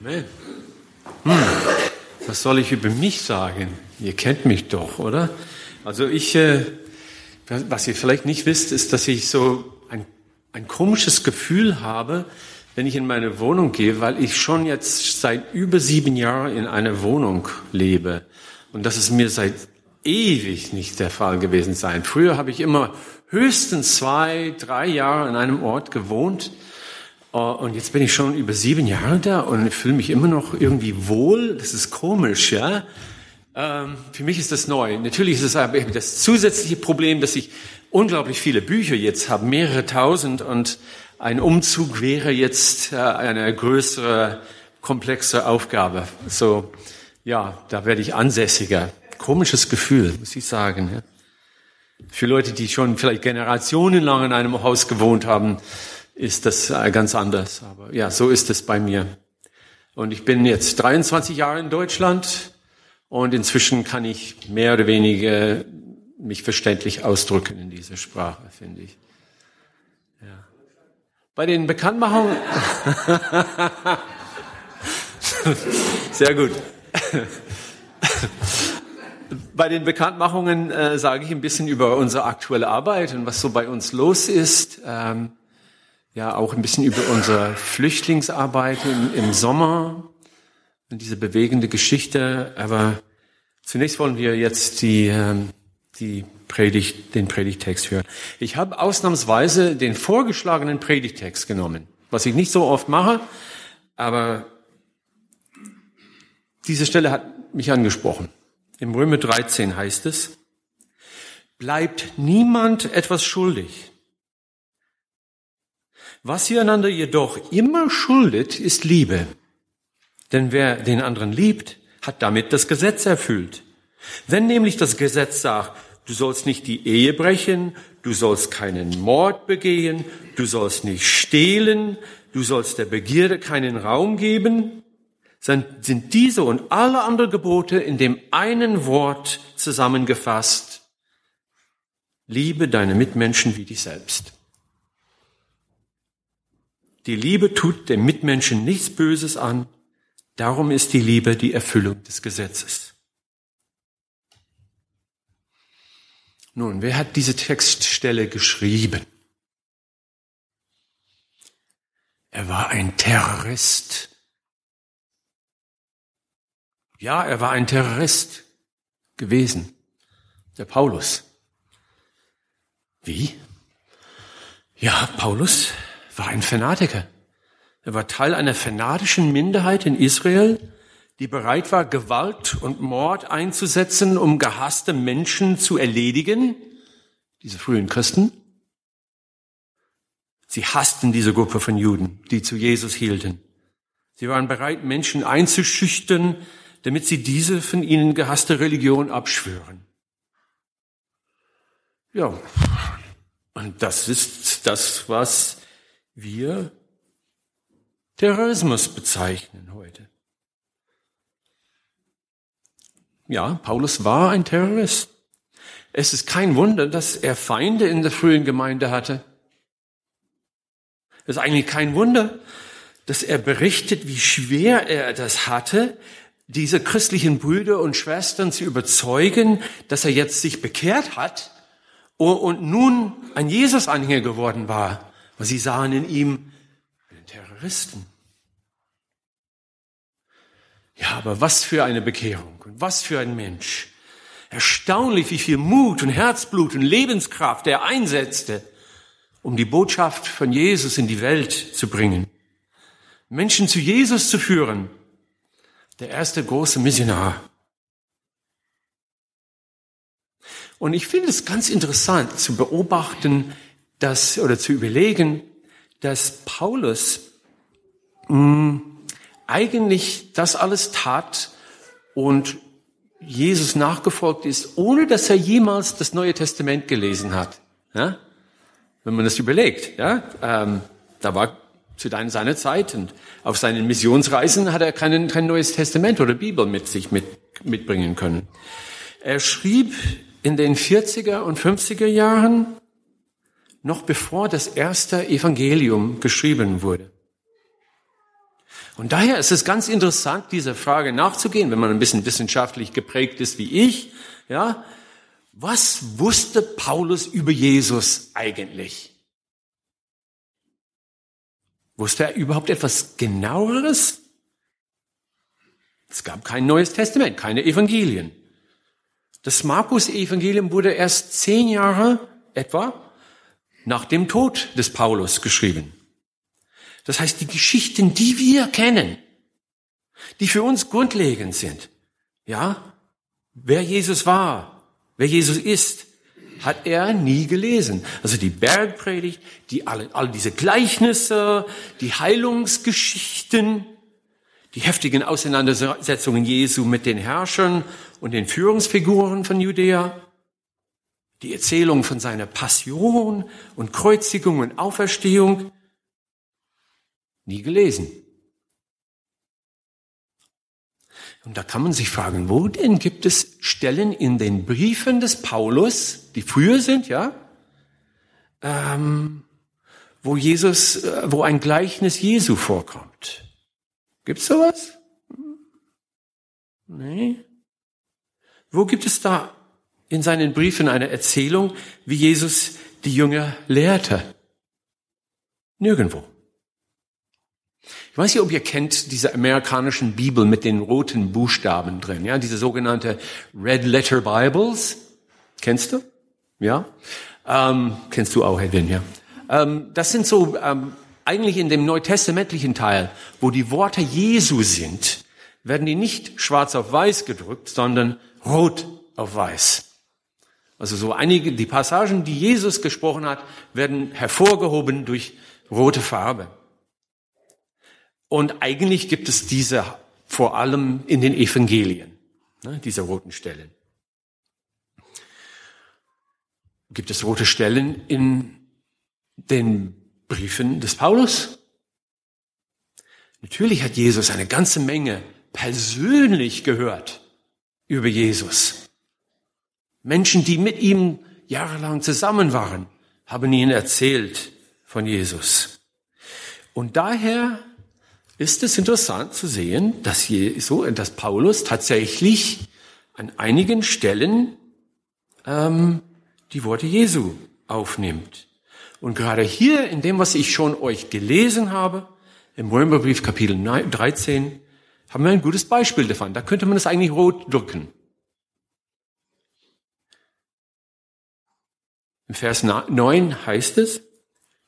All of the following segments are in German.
Amen. Hm. Was soll ich über mich sagen? Ihr kennt mich doch, oder? Also ich, äh, was ihr vielleicht nicht wisst, ist, dass ich so ein, ein komisches Gefühl habe, wenn ich in meine Wohnung gehe, weil ich schon jetzt seit über sieben Jahren in einer Wohnung lebe. Und das ist mir seit ewig nicht der Fall gewesen sein. Früher habe ich immer höchstens zwei, drei Jahre in einem Ort gewohnt. Äh, und jetzt bin ich schon über sieben Jahre da und fühle mich immer noch irgendwie wohl. Das ist komisch, ja. Ähm, für mich ist das neu. Natürlich ist es aber das zusätzliche Problem, dass ich unglaublich viele Bücher jetzt habe, mehrere tausend und ein Umzug wäre jetzt äh, eine größere, komplexe Aufgabe. So, ja, da werde ich ansässiger. Komisches Gefühl, muss ich sagen. Für Leute, die schon vielleicht generationenlang in einem Haus gewohnt haben, ist das äh, ganz anders. Aber ja, so ist es bei mir. Und ich bin jetzt 23 Jahre in Deutschland und inzwischen kann ich mehr oder weniger mich verständlich ausdrücken in dieser Sprache, finde ich. Ja. Bei den Bekanntmachungen. Sehr gut. Bei den Bekanntmachungen äh, sage ich ein bisschen über unsere aktuelle Arbeit und was so bei uns los ist. Ähm, ja, auch ein bisschen über unsere Flüchtlingsarbeit im, im Sommer und diese bewegende Geschichte. Aber zunächst wollen wir jetzt die, ähm, die Predigt, den Predigtext hören. Ich habe ausnahmsweise den vorgeschlagenen Predigtext genommen, was ich nicht so oft mache, aber diese Stelle hat mich angesprochen. Im Römer 13 heißt es, bleibt niemand etwas schuldig. Was ihr einander jedoch immer schuldet, ist Liebe. Denn wer den anderen liebt, hat damit das Gesetz erfüllt. Wenn nämlich das Gesetz sagt, du sollst nicht die Ehe brechen, du sollst keinen Mord begehen, du sollst nicht stehlen, du sollst der Begierde keinen Raum geben, sind diese und alle anderen Gebote in dem einen Wort zusammengefasst. Liebe deine Mitmenschen wie dich selbst. Die Liebe tut dem Mitmenschen nichts Böses an. Darum ist die Liebe die Erfüllung des Gesetzes. Nun, wer hat diese Textstelle geschrieben? Er war ein Terrorist. Ja, er war ein Terrorist gewesen, der Paulus. Wie? Ja, Paulus war ein Fanatiker. Er war Teil einer fanatischen Minderheit in Israel, die bereit war, Gewalt und Mord einzusetzen, um gehasste Menschen zu erledigen, diese frühen Christen. Sie hassten diese Gruppe von Juden, die zu Jesus hielten. Sie waren bereit, Menschen einzuschüchtern, damit sie diese von ihnen gehasste Religion abschwören. Ja, und das ist das, was wir Terrorismus bezeichnen heute. Ja, Paulus war ein Terrorist. Es ist kein Wunder, dass er Feinde in der frühen Gemeinde hatte. Es ist eigentlich kein Wunder, dass er berichtet, wie schwer er das hatte, diese christlichen Brüder und Schwestern zu überzeugen, dass er jetzt sich bekehrt hat und nun ein Jesus-Anhänger geworden war. Weil sie sahen in ihm einen Terroristen. Ja, aber was für eine Bekehrung und was für ein Mensch. Erstaunlich, wie viel Mut und Herzblut und Lebenskraft er einsetzte, um die Botschaft von Jesus in die Welt zu bringen. Menschen zu Jesus zu führen der erste große Missionar. Und ich finde es ganz interessant zu beobachten, dass, oder zu überlegen, dass Paulus mh, hm, eigentlich das alles tat und Jesus nachgefolgt ist, ohne dass er jemals das Neue Testament gelesen hat. Ja? Wenn man das überlegt, ja, ähm, da war zu seiner Zeit und auf seinen Missionsreisen hat er kein, kein neues Testament oder Bibel mit sich mit, mitbringen können. Er schrieb in den 40er und 50er Jahren, noch bevor das erste Evangelium geschrieben wurde. Und daher ist es ganz interessant, dieser Frage nachzugehen, wenn man ein bisschen wissenschaftlich geprägt ist wie ich, ja. Was wusste Paulus über Jesus eigentlich? Wusste er überhaupt etwas genaueres? Es gab kein Neues Testament, keine Evangelien. Das Markus-Evangelium wurde erst zehn Jahre etwa nach dem Tod des Paulus geschrieben. Das heißt, die Geschichten, die wir kennen, die für uns grundlegend sind, ja, wer Jesus war, wer Jesus ist, hat er nie gelesen. Also die Bergpredigt, die alle, all diese Gleichnisse, die Heilungsgeschichten, die heftigen Auseinandersetzungen Jesu mit den Herrschern und den Führungsfiguren von Judäa, die Erzählung von seiner Passion und Kreuzigung und Auferstehung, nie gelesen. Und da kann man sich fragen, wo denn gibt es Stellen in den Briefen des Paulus, die früher sind, ja, ähm, wo Jesus, äh, wo ein Gleichnis Jesu vorkommt. Gibt's sowas? Nee. Wo gibt es da in seinen Briefen eine Erzählung, wie Jesus die Jünger lehrte? Nirgendwo. Ich weiß nicht, ob ihr kennt diese amerikanischen Bibel mit den roten Buchstaben drin, ja, diese sogenannte Red Letter Bibles. Kennst du? Ja? Ähm, kennst du auch, Edwin, ja? Ähm, das sind so ähm, eigentlich in dem neutestamentlichen Teil, wo die Worte Jesu sind, werden die nicht schwarz auf weiß gedrückt, sondern rot auf weiß. Also so einige, die Passagen, die Jesus gesprochen hat, werden hervorgehoben durch rote Farbe. Und eigentlich gibt es diese vor allem in den Evangelien, ne, diese roten Stellen. Gibt es rote Stellen in den Briefen des Paulus? Natürlich hat Jesus eine ganze Menge persönlich gehört über Jesus. Menschen, die mit ihm jahrelang zusammen waren, haben ihnen erzählt von Jesus. Und daher ist es interessant zu sehen, dass, Jesu, dass Paulus tatsächlich an einigen Stellen ähm, die Worte Jesu aufnimmt. Und gerade hier, in dem, was ich schon euch gelesen habe, im Römerbrief Kapitel 13, haben wir ein gutes Beispiel davon. Da könnte man es eigentlich rot drücken. Im Vers 9 heißt es,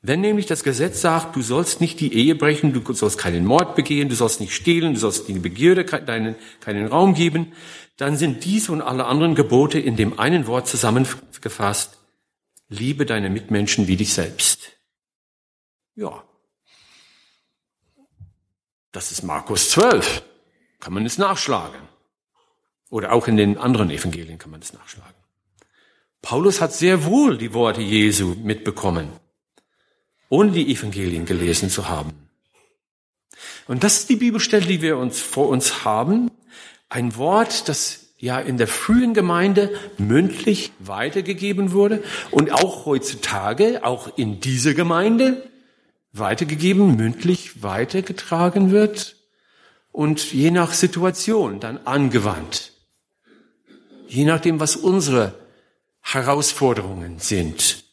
wenn nämlich das Gesetz sagt, du sollst nicht die Ehe brechen, du sollst keinen Mord begehen, du sollst nicht stehlen, du sollst die Begierde keinen, keinen Raum geben, dann sind diese und alle anderen Gebote in dem einen Wort zusammengefasst, liebe deine Mitmenschen wie dich selbst. Ja. Das ist Markus 12. Kann man es nachschlagen. Oder auch in den anderen Evangelien kann man es nachschlagen. Paulus hat sehr wohl die Worte Jesu mitbekommen ohne die Evangelien gelesen zu haben. Und das ist die Bibelstelle, die wir uns vor uns haben. Ein Wort, das ja in der frühen Gemeinde mündlich weitergegeben wurde und auch heutzutage, auch in dieser Gemeinde weitergegeben, mündlich weitergetragen wird und je nach Situation dann angewandt. Je nachdem, was unsere Herausforderungen sind.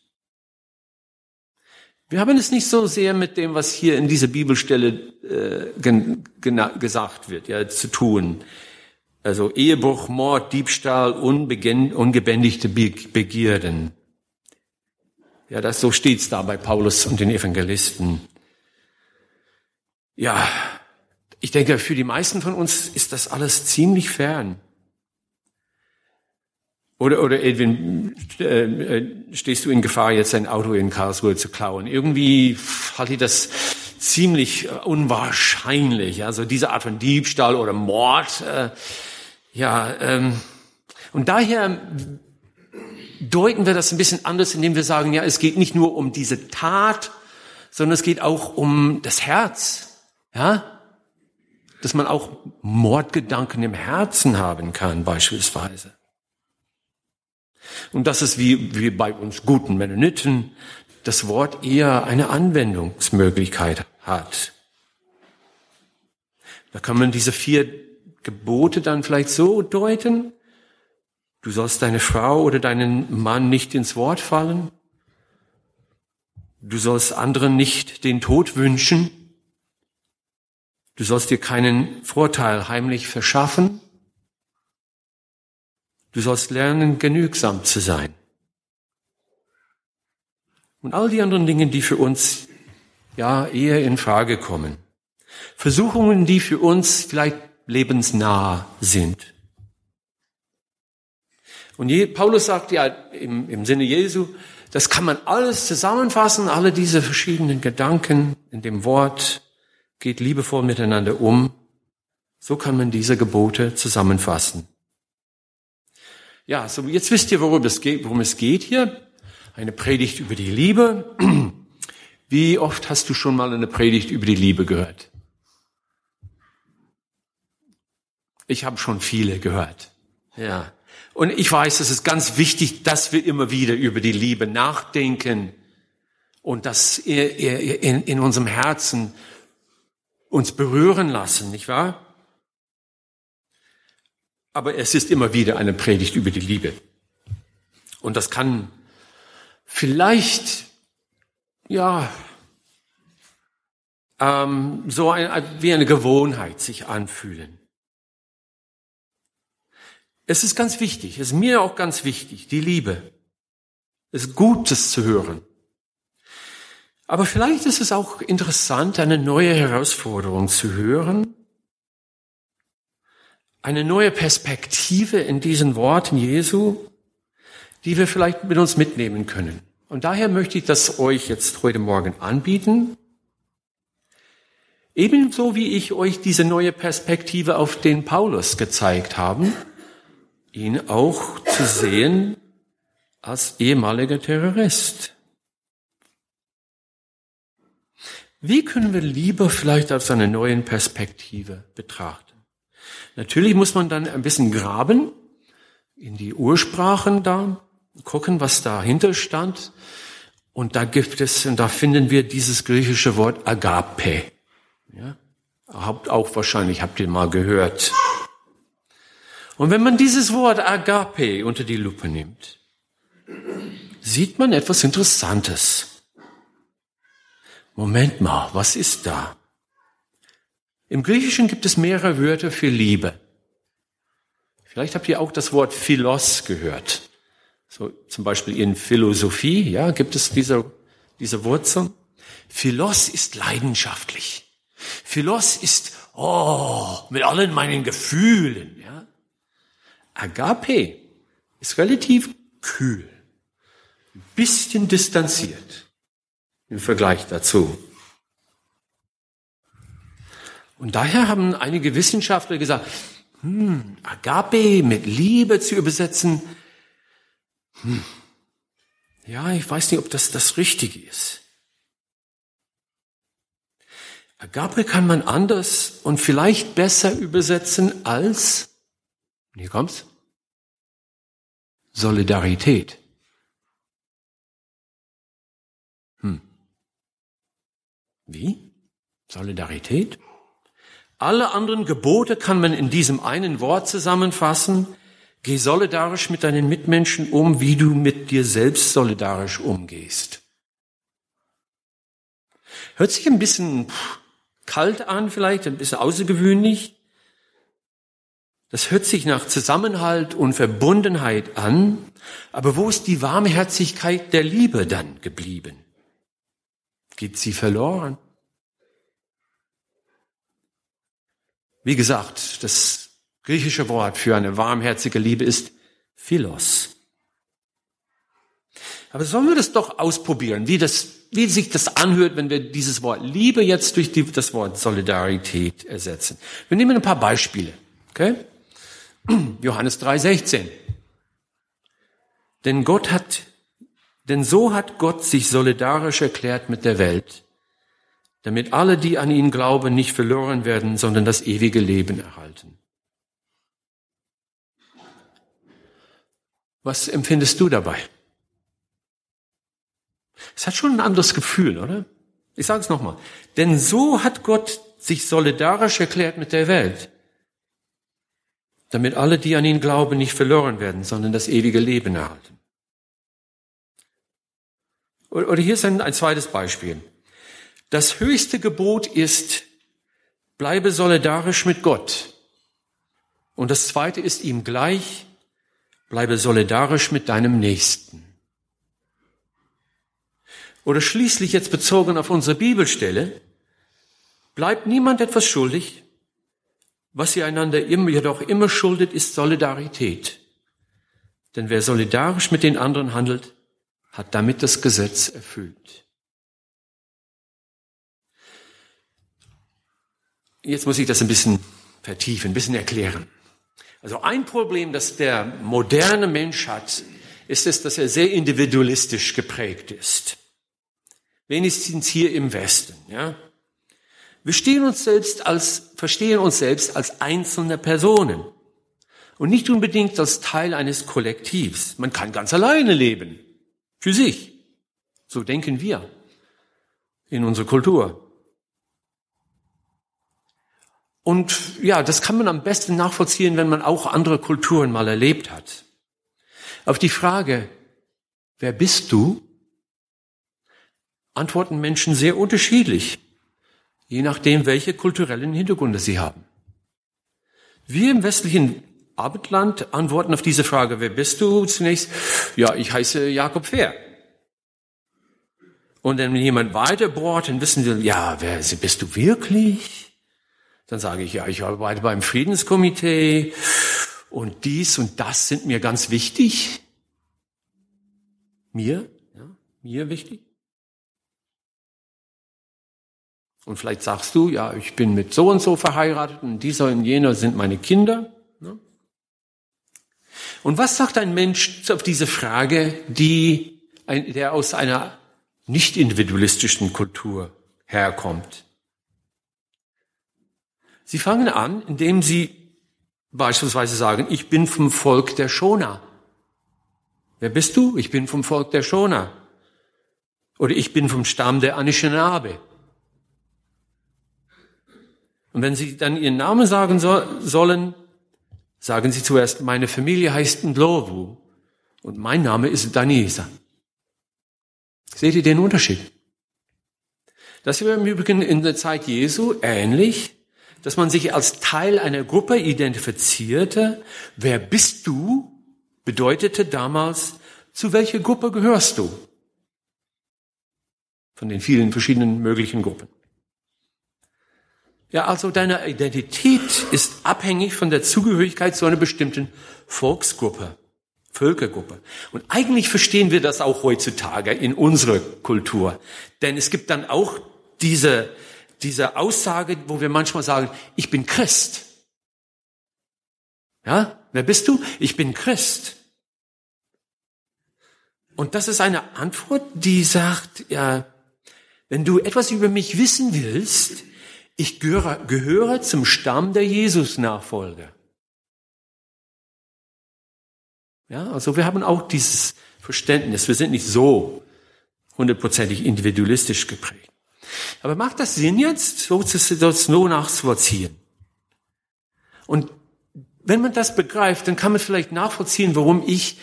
Wir haben es nicht so sehr mit dem, was hier in dieser Bibelstelle äh, gesagt wird, ja, zu tun. Also Ehebruch, Mord, Diebstahl, ungebändigte Begierden. Ja, das so steht's da bei Paulus und den Evangelisten. Ja, ich denke, für die meisten von uns ist das alles ziemlich fern. Oder, oder Edwin, äh, äh, stehst du in Gefahr, jetzt dein Auto in Karlsruhe zu klauen? Irgendwie halte ich das ziemlich unwahrscheinlich. Also diese Art von Diebstahl oder Mord. Äh, ja, ähm, und daher deuten wir das ein bisschen anders, indem wir sagen, ja, es geht nicht nur um diese Tat, sondern es geht auch um das Herz. Ja, dass man auch Mordgedanken im Herzen haben kann, beispielsweise. Und das ist wie, wie bei uns guten Mennoniten das Wort eher eine Anwendungsmöglichkeit hat. Da kann man diese vier Gebote dann vielleicht so deuten. Du sollst deine Frau oder deinen Mann nicht ins Wort fallen. Du sollst anderen nicht den Tod wünschen. Du sollst dir keinen Vorteil heimlich verschaffen. Du sollst lernen, genügsam zu sein. Und all die anderen Dinge, die für uns ja eher in Frage kommen. Versuchungen, die für uns vielleicht lebensnah sind. Und Paulus sagt ja im, im Sinne Jesu, das kann man alles zusammenfassen, alle diese verschiedenen Gedanken in dem Wort, geht liebevoll miteinander um. So kann man diese Gebote zusammenfassen. Ja, so jetzt wisst ihr, worum es geht, worum es geht hier. Eine Predigt über die Liebe. Wie oft hast du schon mal eine Predigt über die Liebe gehört? Ich habe schon viele gehört. Ja. Und ich weiß, es ist ganz wichtig, dass wir immer wieder über die Liebe nachdenken und das in, in unserem Herzen uns berühren lassen, nicht wahr? Aber es ist immer wieder eine Predigt über die Liebe. Und das kann vielleicht, ja, ähm, so ein, wie eine Gewohnheit sich anfühlen. Es ist ganz wichtig, es ist mir auch ganz wichtig, die Liebe. Es ist gut, das zu hören. Aber vielleicht ist es auch interessant, eine neue Herausforderung zu hören, eine neue Perspektive in diesen Worten Jesu, die wir vielleicht mit uns mitnehmen können. Und daher möchte ich das euch jetzt heute Morgen anbieten. Ebenso wie ich euch diese neue Perspektive auf den Paulus gezeigt habe, ihn auch zu sehen als ehemaliger Terrorist. Wie können wir Liebe vielleicht aus einer neuen Perspektive betrachten? Natürlich muss man dann ein bisschen graben in die Ursprachen da, gucken, was dahinter stand. Und da gibt es, und da finden wir dieses griechische Wort Agape. Ja? Habt auch wahrscheinlich, habt ihr mal gehört. Und wenn man dieses Wort Agape unter die Lupe nimmt, sieht man etwas Interessantes. Moment mal, was ist da? Im Griechischen gibt es mehrere Wörter für Liebe. Vielleicht habt ihr auch das Wort Philos gehört. So zum Beispiel in Philosophie, ja, gibt es diese, diese Wurzeln. Philos ist leidenschaftlich. Philos ist, oh, mit allen meinen Gefühlen, ja. Agape ist relativ kühl, ein bisschen distanziert im Vergleich dazu. Und daher haben einige Wissenschaftler gesagt, hm, Agape mit Liebe zu übersetzen, hm, ja, ich weiß nicht, ob das das Richtige ist. Agape kann man anders und vielleicht besser übersetzen als, hier kommt's, Solidarität. Hm. Wie? Solidarität? Alle anderen Gebote kann man in diesem einen Wort zusammenfassen. Geh solidarisch mit deinen Mitmenschen um, wie du mit dir selbst solidarisch umgehst. Hört sich ein bisschen kalt an, vielleicht ein bisschen außergewöhnlich. Das hört sich nach Zusammenhalt und Verbundenheit an, aber wo ist die Warmherzigkeit der Liebe dann geblieben? Geht sie verloren? Wie gesagt, das griechische Wort für eine warmherzige Liebe ist Philos. Aber sollen wir das doch ausprobieren, wie, das, wie sich das anhört, wenn wir dieses Wort Liebe jetzt durch die, das Wort Solidarität ersetzen. Wir nehmen ein paar Beispiele. Okay? Johannes 3,16. Denn Gott hat, denn so hat Gott sich solidarisch erklärt mit der Welt, damit alle, die an ihn glauben, nicht verloren werden, sondern das ewige Leben erhalten. Was empfindest du dabei? Es hat schon ein anderes Gefühl, oder? Ich sage es nochmal. Denn so hat Gott sich solidarisch erklärt mit der Welt, damit alle, die an ihn glauben, nicht verloren werden, sondern das ewige Leben erhalten. Oder hier ist ein, ein zweites Beispiel. Das höchste Gebot ist, bleibe solidarisch mit Gott. Und das zweite ist ihm gleich, bleibe solidarisch mit deinem Nächsten. Oder schließlich jetzt bezogen auf unsere Bibelstelle, bleibt niemand etwas schuldig. Was ihr einander immer, jedoch immer schuldet, ist Solidarität. Denn wer solidarisch mit den anderen handelt, hat damit das Gesetz erfüllt. Jetzt muss ich das ein bisschen vertiefen, ein bisschen erklären. Also ein Problem, das der moderne Mensch hat, ist es, dass er sehr individualistisch geprägt ist. Wenigstens hier im Westen, ja. Wir stehen uns selbst als, verstehen uns selbst als einzelne Personen und nicht unbedingt als Teil eines Kollektivs. Man kann ganz alleine leben, für sich. So denken wir in unserer Kultur. Und ja, das kann man am besten nachvollziehen, wenn man auch andere Kulturen mal erlebt hat. Auf die Frage, wer bist du, antworten Menschen sehr unterschiedlich, je nachdem, welche kulturellen Hintergründe sie haben. Wir im westlichen Abendland antworten auf diese Frage, wer bist du, zunächst, ja, ich heiße Jakob Fair. Und wenn jemand weiter bohrt, dann wissen sie, ja, wer bist du wirklich? Dann sage ich, ja, ich arbeite beim Friedenskomitee und dies und das sind mir ganz wichtig. Mir, ja, mir wichtig. Und vielleicht sagst du, ja, ich bin mit so und so verheiratet und dieser und jener sind meine Kinder. Ne? Und was sagt ein Mensch auf diese Frage, die, der aus einer nicht individualistischen Kultur herkommt? Sie fangen an, indem Sie beispielsweise sagen, ich bin vom Volk der Schoner. Wer bist du? Ich bin vom Volk der Schoner. Oder ich bin vom Stamm der Anishinaabe. Und wenn Sie dann Ihren Namen sagen so, sollen, sagen Sie zuerst, meine Familie heißt Ndlovu und mein Name ist Danisa. Seht ihr den Unterschied? Das war im Übrigen in der Zeit Jesu ähnlich dass man sich als Teil einer Gruppe identifizierte. Wer bist du? bedeutete damals, zu welcher Gruppe gehörst du? Von den vielen verschiedenen möglichen Gruppen. Ja, also deine Identität ist abhängig von der Zugehörigkeit zu einer bestimmten Volksgruppe, Völkergruppe. Und eigentlich verstehen wir das auch heutzutage in unserer Kultur. Denn es gibt dann auch diese diese Aussage, wo wir manchmal sagen, ich bin Christ. Ja, wer bist du? Ich bin Christ. Und das ist eine Antwort, die sagt, ja, wenn du etwas über mich wissen willst, ich gehöre, gehöre zum Stamm der Jesus-Nachfolger. Ja, also wir haben auch dieses Verständnis. Wir sind nicht so hundertprozentig individualistisch geprägt. Aber macht das Sinn jetzt, so zu Situation nachzuvollziehen? Und wenn man das begreift, dann kann man vielleicht nachvollziehen, warum ich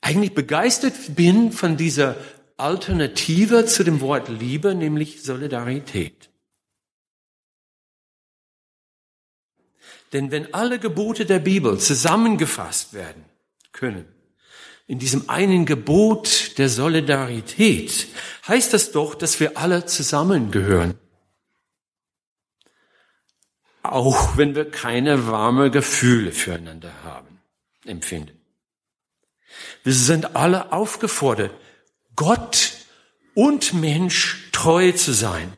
eigentlich begeistert bin von dieser Alternative zu dem Wort Liebe, nämlich Solidarität. Denn wenn alle Gebote der Bibel zusammengefasst werden können, in diesem einen Gebot der Solidarität, heißt das doch, dass wir alle zusammengehören. Auch wenn wir keine warme Gefühle füreinander haben, empfinden. Wir sind alle aufgefordert, Gott und Mensch treu zu sein.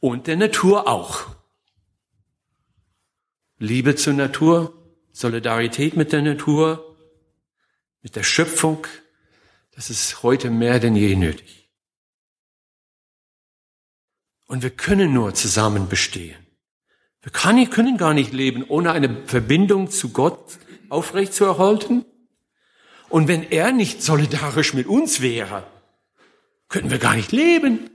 Und der Natur auch. Liebe zur Natur, Solidarität mit der Natur, mit der Schöpfung, das ist heute mehr denn je nötig. Und wir können nur zusammen bestehen. Wir können gar nicht leben, ohne eine Verbindung zu Gott aufrechtzuerhalten. Und wenn er nicht solidarisch mit uns wäre, könnten wir gar nicht leben.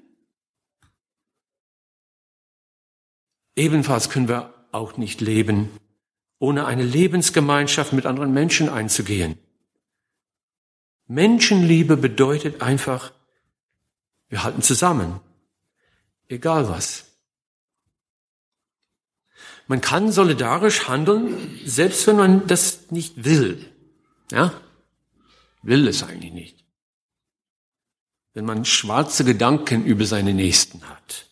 Ebenfalls können wir auch nicht leben, ohne eine Lebensgemeinschaft mit anderen Menschen einzugehen. Menschenliebe bedeutet einfach, wir halten zusammen, egal was. Man kann solidarisch handeln, selbst wenn man das nicht will. Ja? Will es eigentlich nicht. Wenn man schwarze Gedanken über seine Nächsten hat.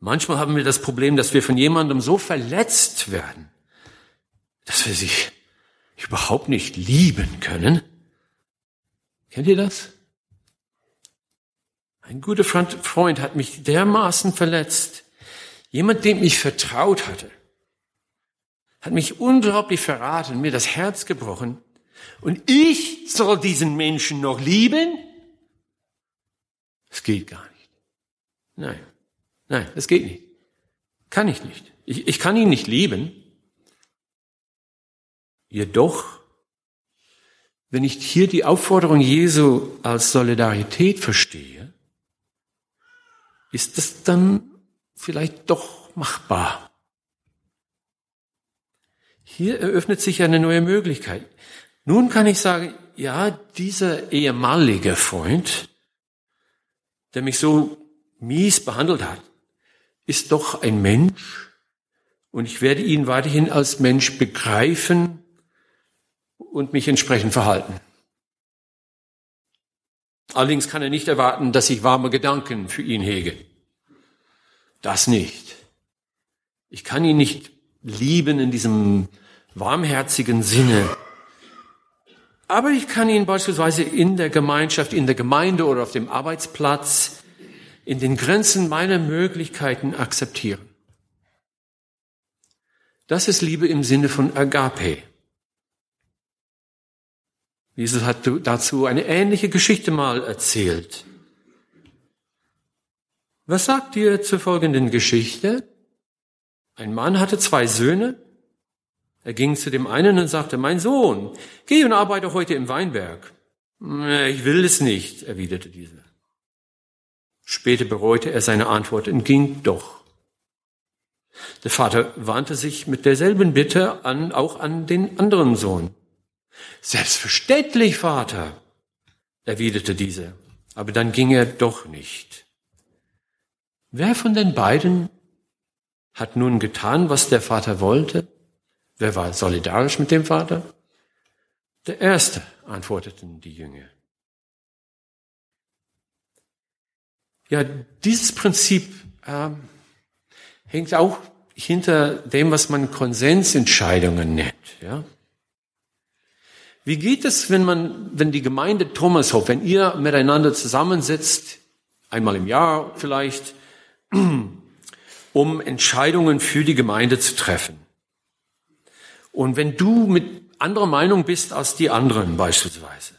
Manchmal haben wir das Problem, dass wir von jemandem so verletzt werden, dass wir sie überhaupt nicht lieben können. Kennt ihr das? Ein guter Freund hat mich dermaßen verletzt. Jemand, dem ich vertraut hatte, hat mich unglaublich verraten, mir das Herz gebrochen. Und ich soll diesen Menschen noch lieben? Es geht gar nicht. Nein, nein, es geht nicht. Kann ich nicht. Ich, ich kann ihn nicht lieben. Jedoch, wenn ich hier die Aufforderung Jesu als Solidarität verstehe, ist das dann vielleicht doch machbar. Hier eröffnet sich eine neue Möglichkeit. Nun kann ich sagen, ja, dieser ehemalige Freund, der mich so mies behandelt hat, ist doch ein Mensch und ich werde ihn weiterhin als Mensch begreifen und mich entsprechend verhalten. Allerdings kann er nicht erwarten, dass ich warme Gedanken für ihn hege. Das nicht. Ich kann ihn nicht lieben in diesem warmherzigen Sinne. Aber ich kann ihn beispielsweise in der Gemeinschaft, in der Gemeinde oder auf dem Arbeitsplatz in den Grenzen meiner Möglichkeiten akzeptieren. Das ist Liebe im Sinne von Agape. Jesus hat dazu eine ähnliche Geschichte mal erzählt. Was sagt ihr zur folgenden Geschichte? Ein Mann hatte zwei Söhne er ging zu dem einen und sagte, mein Sohn, geh und arbeite heute im Weinberg. Ich will es nicht, erwiderte dieser. Später bereute er seine Antwort und ging doch. Der Vater wandte sich mit derselben Bitte an, auch an den anderen Sohn. Selbstverständlich, Vater, erwiderte dieser. Aber dann ging er doch nicht. Wer von den beiden hat nun getan, was der Vater wollte? Wer war solidarisch mit dem Vater? Der Erste, antworteten die Jünger. Ja, dieses Prinzip äh, hängt auch hinter dem, was man Konsensentscheidungen nennt. Ja? Wie geht es, wenn man, wenn die Gemeinde Thomashof, wenn ihr miteinander zusammensitzt, einmal im Jahr vielleicht, um Entscheidungen für die Gemeinde zu treffen? Und wenn du mit anderer Meinung bist als die anderen beispielsweise,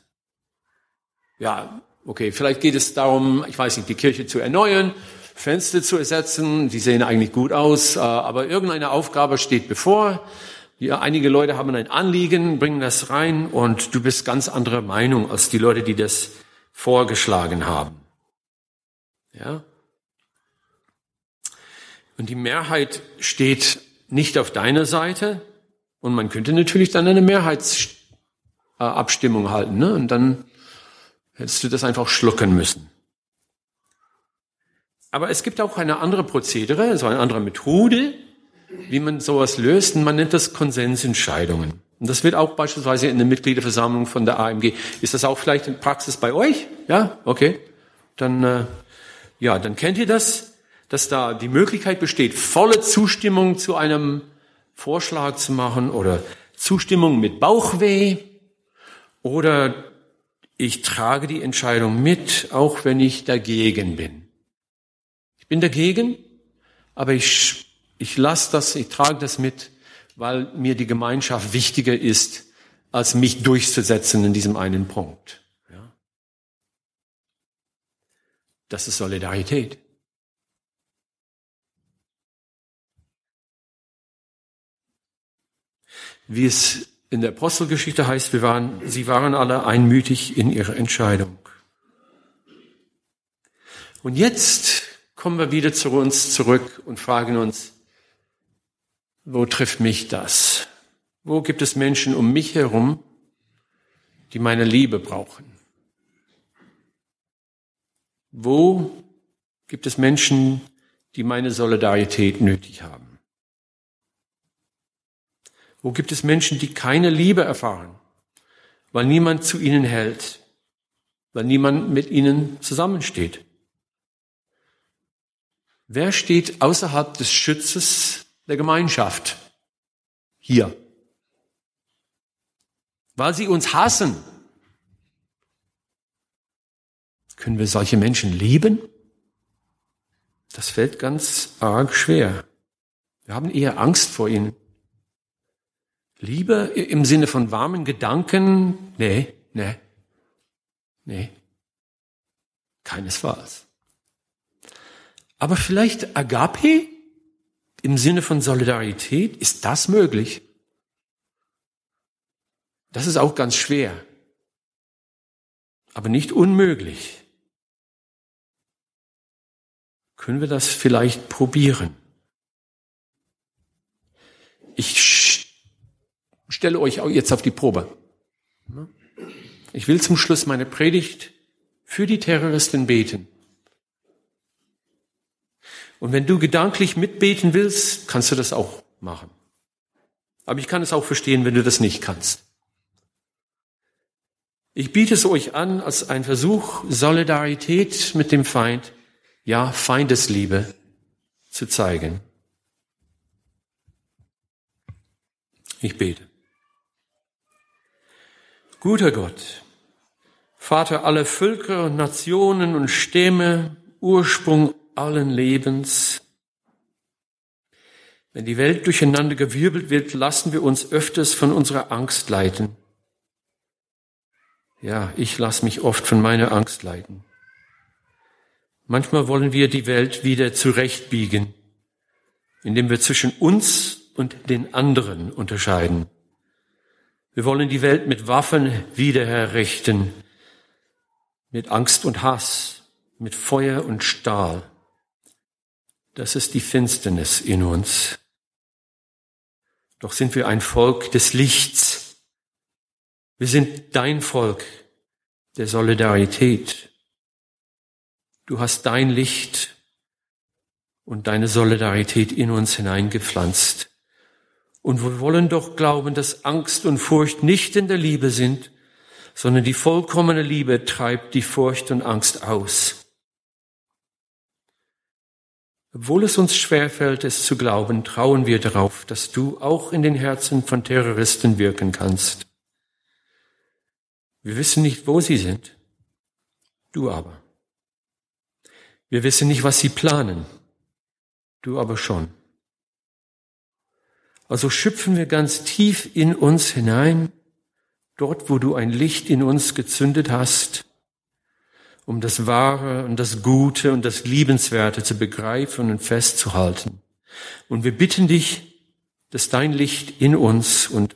ja, okay, vielleicht geht es darum, ich weiß nicht, die Kirche zu erneuern, Fenster zu ersetzen, die sehen eigentlich gut aus, äh, aber irgendeine Aufgabe steht bevor. Ja, einige Leute haben ein Anliegen, bringen das rein und du bist ganz anderer Meinung als die Leute, die das vorgeschlagen haben. Ja? Und die Mehrheit steht nicht auf deiner Seite, und man könnte natürlich dann eine Mehrheitsabstimmung halten, ne? Und dann hättest du das einfach schlucken müssen. Aber es gibt auch eine andere Prozedere, so eine andere Methode, wie man sowas löst. Und man nennt das Konsensentscheidungen. Und das wird auch beispielsweise in der Mitgliederversammlung von der AMG. Ist das auch vielleicht in Praxis bei euch? Ja, okay. Dann, äh, ja, dann kennt ihr das, dass da die Möglichkeit besteht, volle Zustimmung zu einem Vorschlag zu machen oder Zustimmung mit Bauchweh oder ich trage die Entscheidung mit, auch wenn ich dagegen bin. Ich bin dagegen, aber ich, ich lasse das, ich trage das mit, weil mir die Gemeinschaft wichtiger ist, als mich durchzusetzen in diesem einen Punkt. Ja? Das ist Solidarität. wie es in der Apostelgeschichte heißt, wir waren, sie waren alle einmütig in ihrer Entscheidung. Und jetzt kommen wir wieder zu uns zurück und fragen uns, wo trifft mich das? Wo gibt es Menschen um mich herum, die meine Liebe brauchen? Wo gibt es Menschen, die meine Solidarität nötig haben? Wo gibt es Menschen, die keine Liebe erfahren, weil niemand zu ihnen hält, weil niemand mit ihnen zusammensteht? Wer steht außerhalb des Schützes der Gemeinschaft? Hier. Weil sie uns hassen. Können wir solche Menschen lieben? Das fällt ganz arg schwer. Wir haben eher Angst vor ihnen. Liebe im Sinne von warmen Gedanken? Nee, nee, nee. Keinesfalls. Aber vielleicht Agape im Sinne von Solidarität, ist das möglich? Das ist auch ganz schwer, aber nicht unmöglich. Können wir das vielleicht probieren? Ich stelle euch jetzt auf die Probe. Ich will zum Schluss meine Predigt für die Terroristen beten. Und wenn du gedanklich mitbeten willst, kannst du das auch machen. Aber ich kann es auch verstehen, wenn du das nicht kannst. Ich biete es euch an als ein Versuch, Solidarität mit dem Feind, ja Feindesliebe zu zeigen. Ich bete. Guter Gott, Vater aller Völker und Nationen und Stämme, Ursprung allen Lebens. Wenn die Welt durcheinander gewirbelt wird, lassen wir uns öfters von unserer Angst leiten. Ja, ich lasse mich oft von meiner Angst leiten. Manchmal wollen wir die Welt wieder zurechtbiegen, indem wir zwischen uns und den anderen unterscheiden. Wir wollen die Welt mit Waffen wieder herrichten, mit Angst und Hass, mit Feuer und Stahl. Das ist die Finsternis in uns. Doch sind wir ein Volk des Lichts. Wir sind dein Volk der Solidarität. Du hast dein Licht und deine Solidarität in uns hineingepflanzt. Und wir wollen doch glauben, dass Angst und Furcht nicht in der Liebe sind, sondern die vollkommene Liebe treibt die Furcht und Angst aus. Obwohl es uns schwerfällt, es zu glauben, trauen wir darauf, dass du auch in den Herzen von Terroristen wirken kannst. Wir wissen nicht, wo sie sind, du aber. Wir wissen nicht, was sie planen, du aber schon. Also schöpfen wir ganz tief in uns hinein, dort wo du ein Licht in uns gezündet hast, um das Wahre und das Gute und das Liebenswerte zu begreifen und festzuhalten. Und wir bitten dich, dass dein Licht in uns und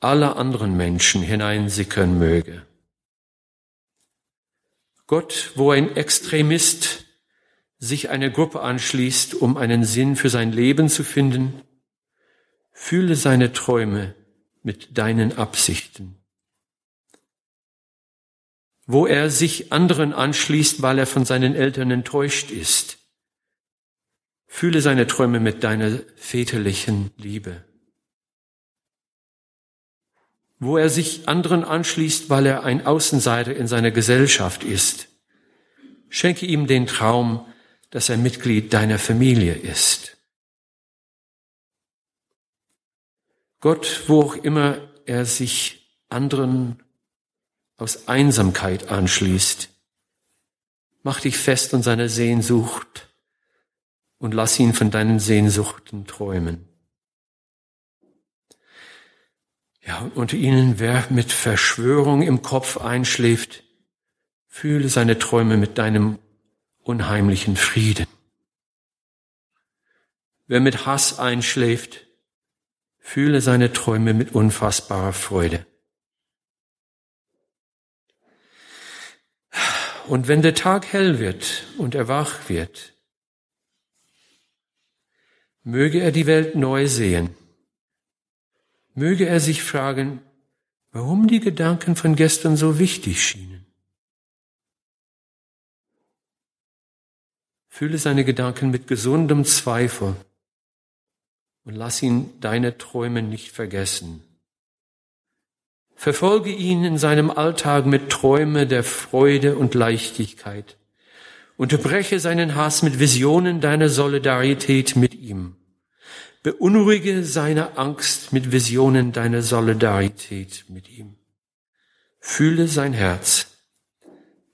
alle anderen Menschen hineinsickern möge. Gott, wo ein Extremist sich einer Gruppe anschließt, um einen Sinn für sein Leben zu finden, fühle seine Träume mit deinen Absichten wo er sich anderen anschließt, weil er von seinen Eltern enttäuscht ist. Fühle seine Träume mit deiner väterlichen Liebe. Wo er sich anderen anschließt, weil er ein Außenseiter in seiner Gesellschaft ist. Schenke ihm den Traum, dass er Mitglied deiner Familie ist. Gott, wo auch immer er sich anderen aus Einsamkeit anschließt. Mach dich fest an seiner Sehnsucht und lass ihn von deinen Sehnsuchten träumen. Ja, unter ihnen, wer mit Verschwörung im Kopf einschläft, fühle seine Träume mit deinem unheimlichen Frieden. Wer mit Hass einschläft, fühle seine Träume mit unfassbarer Freude. Und wenn der Tag hell wird und er wach wird, möge er die Welt neu sehen. Möge er sich fragen, warum die Gedanken von gestern so wichtig schienen. Fülle seine Gedanken mit gesundem Zweifel und lass ihn deine Träume nicht vergessen. Verfolge ihn in seinem Alltag mit Träume der Freude und Leichtigkeit. Unterbreche seinen Hass mit Visionen deiner Solidarität mit ihm. Beunruhige seine Angst mit Visionen deiner Solidarität mit ihm. Fühle sein Herz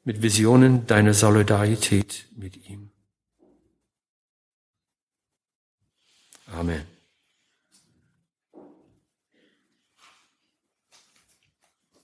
mit Visionen deiner Solidarität mit ihm. Amen.